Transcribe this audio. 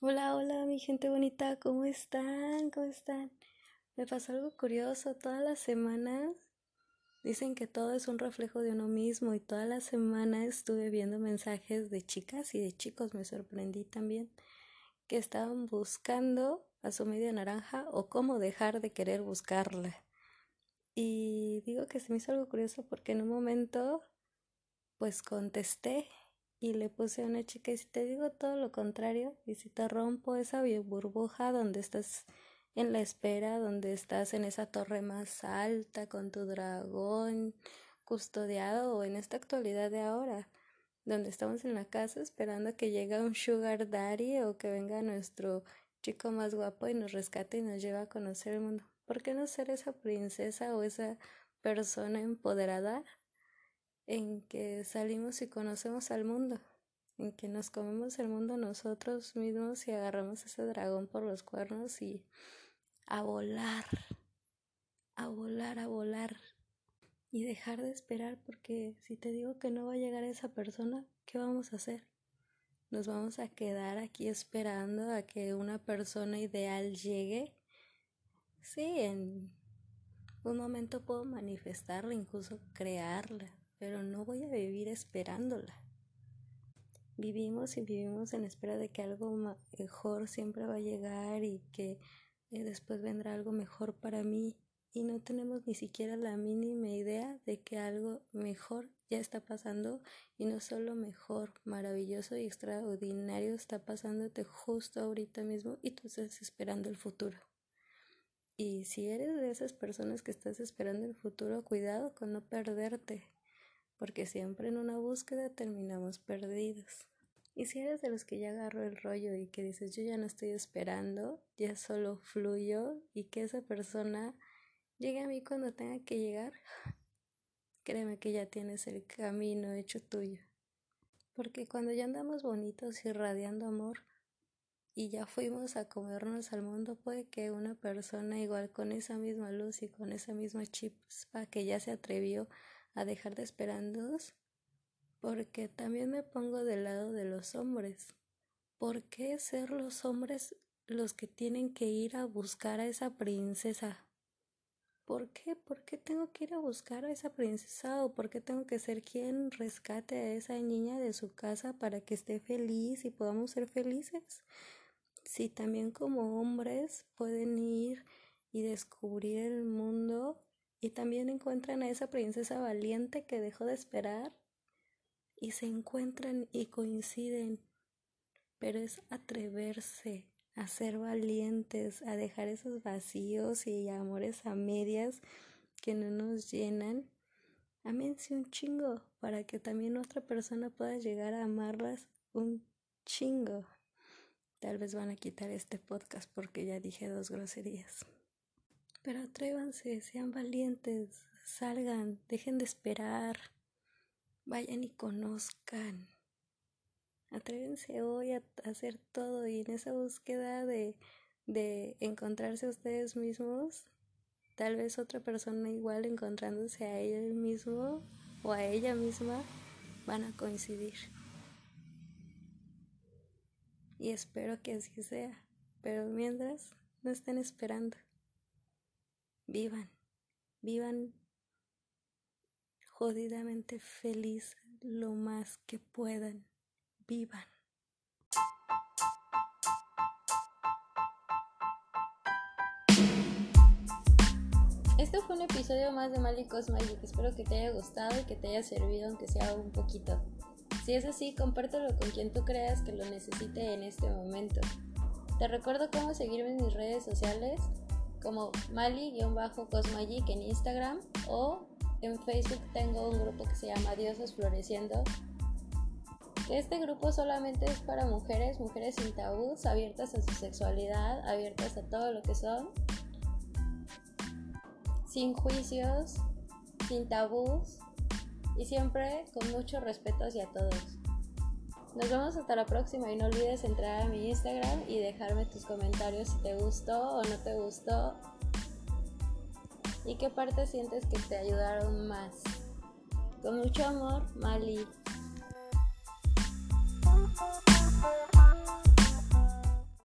Hola, hola, mi gente bonita, ¿cómo están? ¿Cómo están? Me pasó algo curioso. Todas las semanas dicen que todo es un reflejo de uno mismo y toda la semana estuve viendo mensajes de chicas y de chicos, me sorprendí también, que estaban buscando a su media naranja o cómo dejar de querer buscarla. Y digo que se me hizo algo curioso porque en un momento pues contesté y le puse a una chica y si te digo todo lo contrario y si te rompo esa burbuja donde estás en la espera, donde estás en esa torre más alta con tu dragón custodiado o en esta actualidad de ahora, donde estamos en la casa esperando que llegue un sugar daddy o que venga nuestro chico más guapo y nos rescate y nos lleve a conocer el mundo. ¿Por qué no ser esa princesa o esa persona empoderada en que salimos y conocemos al mundo, en que nos comemos el mundo nosotros mismos y agarramos ese dragón por los cuernos y a volar, a volar, a volar y dejar de esperar porque si te digo que no va a llegar esa persona, ¿qué vamos a hacer? Nos vamos a quedar aquí esperando a que una persona ideal llegue. Sí, en un momento puedo manifestarla, incluso crearla, pero no voy a vivir esperándola. Vivimos y vivimos en espera de que algo mejor siempre va a llegar y que eh, después vendrá algo mejor para mí y no tenemos ni siquiera la mínima idea de que algo mejor ya está pasando y no solo mejor, maravilloso y extraordinario está pasándote justo ahorita mismo y tú estás esperando el futuro. Y si eres de esas personas que estás esperando el futuro, cuidado con no perderte porque siempre en una búsqueda terminamos perdidos. Y si eres de los que ya agarró el rollo y que dices yo ya no estoy esperando, ya solo fluyo y que esa persona llegue a mí cuando tenga que llegar, créeme que ya tienes el camino hecho tuyo. Porque cuando ya andamos bonitos y radiando amor y ya fuimos a comernos al mundo, puede que una persona igual con esa misma luz y con esa misma chispa que ya se atrevió a dejar de esperándonos porque también me pongo del lado de los hombres. ¿Por qué ser los hombres los que tienen que ir a buscar a esa princesa? ¿Por qué? ¿Por qué tengo que ir a buscar a esa princesa o por qué tengo que ser quien rescate a esa niña de su casa para que esté feliz y podamos ser felices? Si también como hombres pueden ir y descubrir el mundo y también encuentran a esa princesa valiente que dejó de esperar y se encuentran y coinciden. Pero es atreverse a ser valientes, a dejar esos vacíos y amores a medias que no nos llenan. Amense un chingo para que también otra persona pueda llegar a amarlas un chingo. Tal vez van a quitar este podcast porque ya dije dos groserías. Pero atrévanse, sean valientes, salgan, dejen de esperar, vayan y conozcan. Atrévense hoy a hacer todo y en esa búsqueda de, de encontrarse a ustedes mismos, tal vez otra persona igual encontrándose a él mismo o a ella misma van a coincidir. Y espero que así sea, pero mientras no estén esperando. Vivan, vivan jodidamente feliz lo más que puedan. Vivan. Este fue un episodio más de Malicos Magic. Espero que te haya gustado y que te haya servido, aunque sea un poquito. Si es así, compártelo con quien tú creas que lo necesite en este momento. Te recuerdo cómo seguirme en mis redes sociales como Mali-Cosmagic en Instagram o en Facebook tengo un grupo que se llama Dioses Floreciendo. Este grupo solamente es para mujeres, mujeres sin tabús, abiertas a su sexualidad, abiertas a todo lo que son, sin juicios, sin tabús y siempre con mucho respeto hacia todos. Nos vemos hasta la próxima y no olvides entrar a mi Instagram y dejarme tus comentarios si te gustó o no te gustó y qué parte sientes que te ayudaron más. Con mucho amor, Mali.